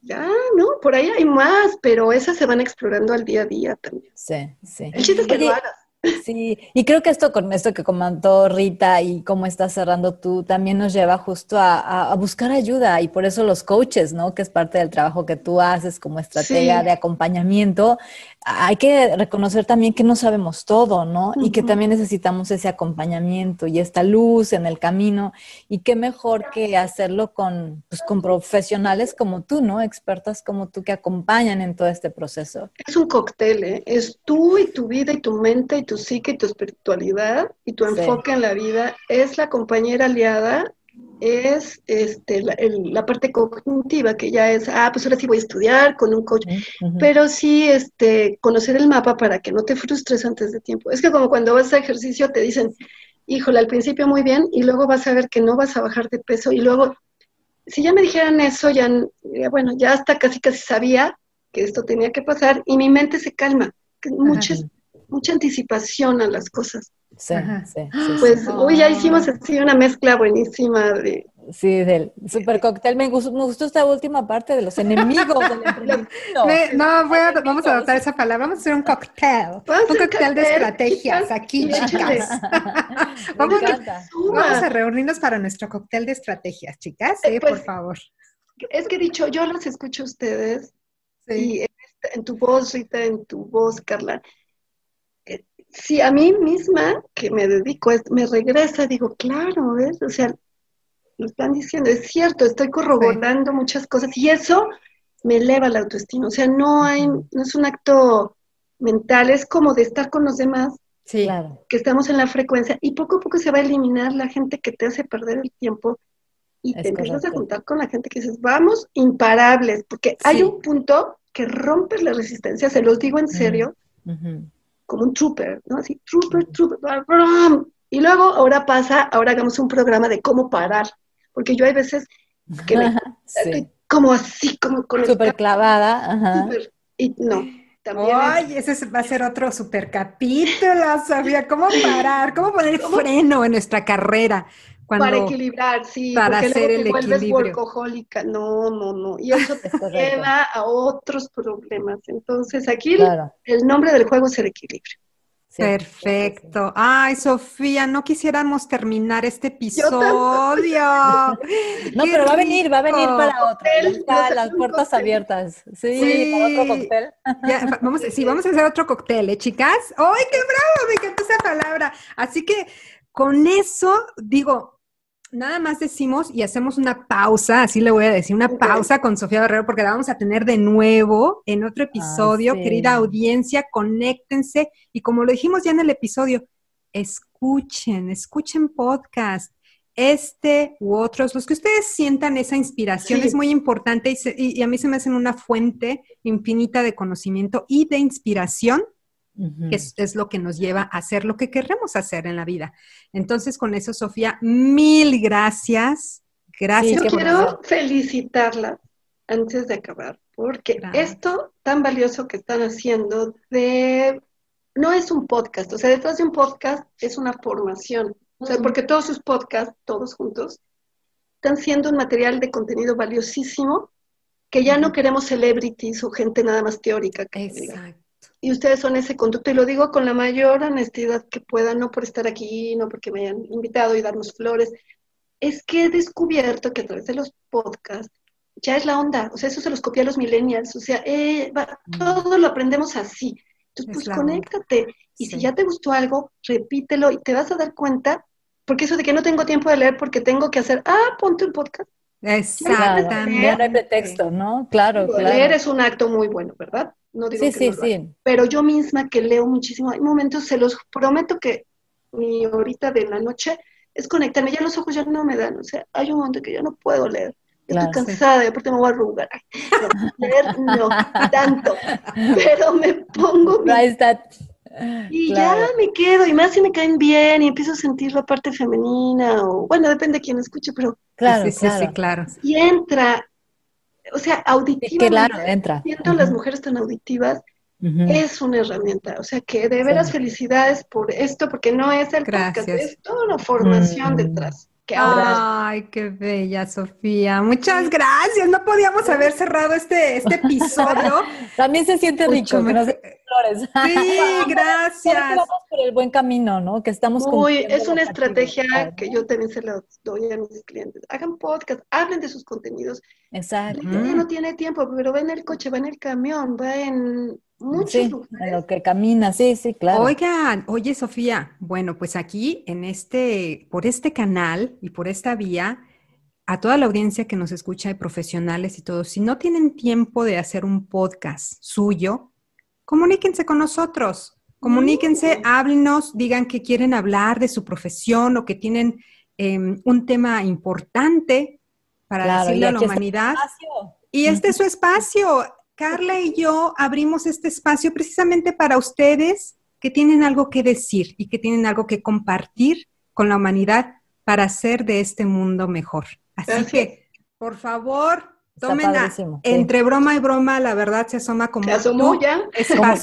ya, no, por ahí hay más, pero esas se van explorando al día a día también. Sí, sí. El chiste es que lo hagas. Sí, y creo que esto con esto que comentó Rita y cómo estás cerrando tú también nos lleva justo a, buscar ayuda y por eso los coaches, ¿no? Que es parte del trabajo que tú haces como estrategia de acompañamiento. Hay que reconocer también que no sabemos todo, ¿no? Y que también necesitamos ese acompañamiento y esta luz en el camino y qué mejor que hacerlo con, pues, con profesionales como tú, ¿no? Expertas como tú que acompañan en todo este proceso. Es un cóctel, ¿eh? Es tú y tu vida y tu mente y tu psique y tu espiritualidad y tu enfoque en la vida es la compañera aliada, es este, la, parte cognitiva, que ya es, ah, pues ahora sí voy a estudiar con un coach, pero sí este, conocer el mapa para que no te frustres antes de tiempo. Es que como cuando vas a ejercicio te dicen, híjole, al principio muy bien, y luego vas a ver que no vas a bajar de peso, y luego, si ya me dijeran eso, ya, bueno, ya hasta casi casi sabía que esto tenía que pasar, y mi mente se calma. Muchas, mucha anticipación a las cosas. Sí, sí, Pues, uy, ya hicimos así una mezcla buenísima de... Sí, del super cóctel. Me gustó, me gustó esta última parte de los enemigos del no, vamos a adoptar esa palabra. Vamos a hacer un cóctel. Un cóctel de estrategias aquí, chicas. vamos, a, reunirnos para nuestro cóctel de estrategias, chicas. Sí, por pues, favor. Es que he dicho, yo los escucho a ustedes. Y en, en tu voz, Rita, en tu voz, Carla si a mí misma, que me dedico, me regresa, digo, claro, ¿ves? O sea, lo están diciendo, es cierto, estoy corroborando muchas cosas y eso me eleva la autoestima. O sea, no hay, no es un acto mental, es como de estar con los demás, sí. que estamos en la frecuencia y poco a poco se va a eliminar la gente que te hace perder el tiempo y te empiezas a juntar con la gente que dices, vamos imparables, porque hay un punto que rompes la resistencia, se los digo en serio, como un trooper, ¿no? Así, trooper, trooper, y luego ahora pasa, ahora hagamos un programa de cómo parar, porque yo hay veces que me, como así, como con Súper clavada, ajá. y no, también Ay, ese va a ser otro super capítulo, Sofía. ¿Cómo parar? ¿Cómo poner freno en nuestra carrera? Para equilibrar, sí, para porque hacer luego te vuelves workahólica, no, no, no, y eso te lleva a otros problemas. Entonces, aquí el nombre del juego es el equilibrio. Perfecto. Ay, Sofía, no quisiéramos terminar este episodio. no, pero va a venir, va a venir para otro. Está las puertas abiertas. Sí, para otro cóctel. vamos, sí, vamos a hacer otro cóctel, ¿eh, chicas? ¡Ay, qué bravo! Me encanta esa palabra. Así que con eso, digo, nada más decimos y hacemos una pausa, así le voy a decir, una pausa con Sofía Guerrero, porque la vamos a tener de nuevo en otro episodio. Querida audiencia, conéctense y como lo dijimos ya en el episodio, escuchen, escuchen podcast. Este u otros, los que ustedes sientan esa inspiración es muy importante y, y a mí se me hacen una fuente infinita de conocimiento y de inspiración que es, lo que nos lleva a hacer lo que queremos hacer en la vida. Entonces, con eso, Sofía, mil gracias. Gracias. Yo quiero felicitarla antes de acabar, porque esto tan valioso que están haciendo de no es un podcast, o sea, detrás de un podcast es una formación, o sea, porque todos sus podcasts, todos juntos, están siendo un material de contenido valiosísimo que ya no queremos celebrities o gente nada más teórica. Exacto. Y ustedes son ese conducto, y lo digo con la mayor honestidad que pueda, no por estar aquí, no porque me hayan invitado y darnos flores, es que he descubierto que a través de los podcasts ya es la onda, o sea, eso se los copia a los millennials, o sea, eh, todo lo aprendemos así. Entonces, pues conéctate. Y si ya te gustó algo, repítelo y te vas a dar cuenta, porque eso de que no tengo tiempo de leer porque tengo que hacer, ah, ponte un podcast. Exactamente. No hay pretexto, ¿no? Claro, claro. Leer es un acto muy bueno, ¿verdad? No digo sí, que sí, sí. Pero yo misma que leo muchísimo, hay momentos, se los prometo que mi ahorita de la noche es conectarme, ya los ojos ya no me dan, o sea, hay un momento que yo no puedo leer. Estoy cansada y aparte me voy a arrugar. leer no, tanto. Pero me pongo mi... Y ya me quedo, y más si me caen bien y empiezo a sentir la parte femenina, o bueno, depende de quién escuche, pero. Claro, sí, sí, claro. Y entra, o sea, auditiva. claro, entra. Siento las mujeres tan auditivas, es una herramienta. O sea, que de veras felicidades por esto, porque no es el podcast, es toda una formación detrás. Ay, qué bella, Sofía. Muchas gracias. No podíamos haber cerrado este, este episodio. También se siente rico. flores. Sí, gracias. vamos por el buen camino, ¿no? Que estamos Muy, es una estrategia que yo también se la doy a mis clientes. Hagan podcast, hablen de sus contenidos. Exacto. La no tiene tiempo, pero va en el coche, va en el camión, va en sí, En lo que camina, sí, sí, claro. Oigan, oye Sofía, bueno, pues aquí en este, por este canal y por esta vía, a toda la audiencia que nos escucha de profesionales y todo, si no tienen tiempo de hacer un podcast suyo, comuníquense con nosotros, comuníquense, háblenos, digan que quieren hablar de su profesión o que tienen em, un tema importante para decirle a la humanidad. Y este es su espacio. Carla y yo abrimos este espacio precisamente para ustedes que tienen algo que decir y que tienen algo que compartir con la humanidad para hacer de este mundo mejor. Así que, por favor, tomen entre broma y broma, la verdad se asoma como, su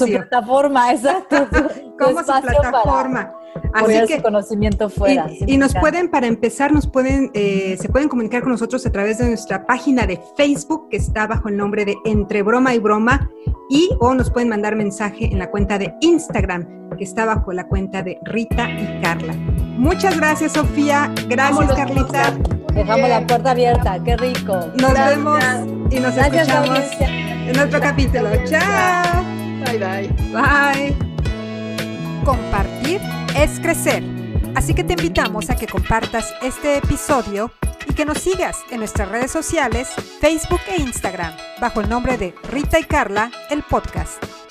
plataforma, exacto. como su plataforma. Así que conocimiento fuera. Y, nos pueden, para empezar, nos pueden, eh, se pueden comunicar con nosotros a través de nuestra página de Facebook que está bajo el nombre de Entre Broma y Broma y o nos pueden mandar mensaje en la cuenta de Instagram que está bajo la cuenta de Rita y Carla. Muchas gracias, Sofía. Gracias, Carlita. Dejamos la puerta abierta. Qué rico. Nos vemos y nos escuchamos en otro capítulo. Chao. Bye, bye. Bye. Compartir es crecer. Así que te invitamos a que compartas este episodio y que nos sigas en nuestras redes sociales, Facebook e Instagram, bajo el nombre de Rita y Carla, el podcast.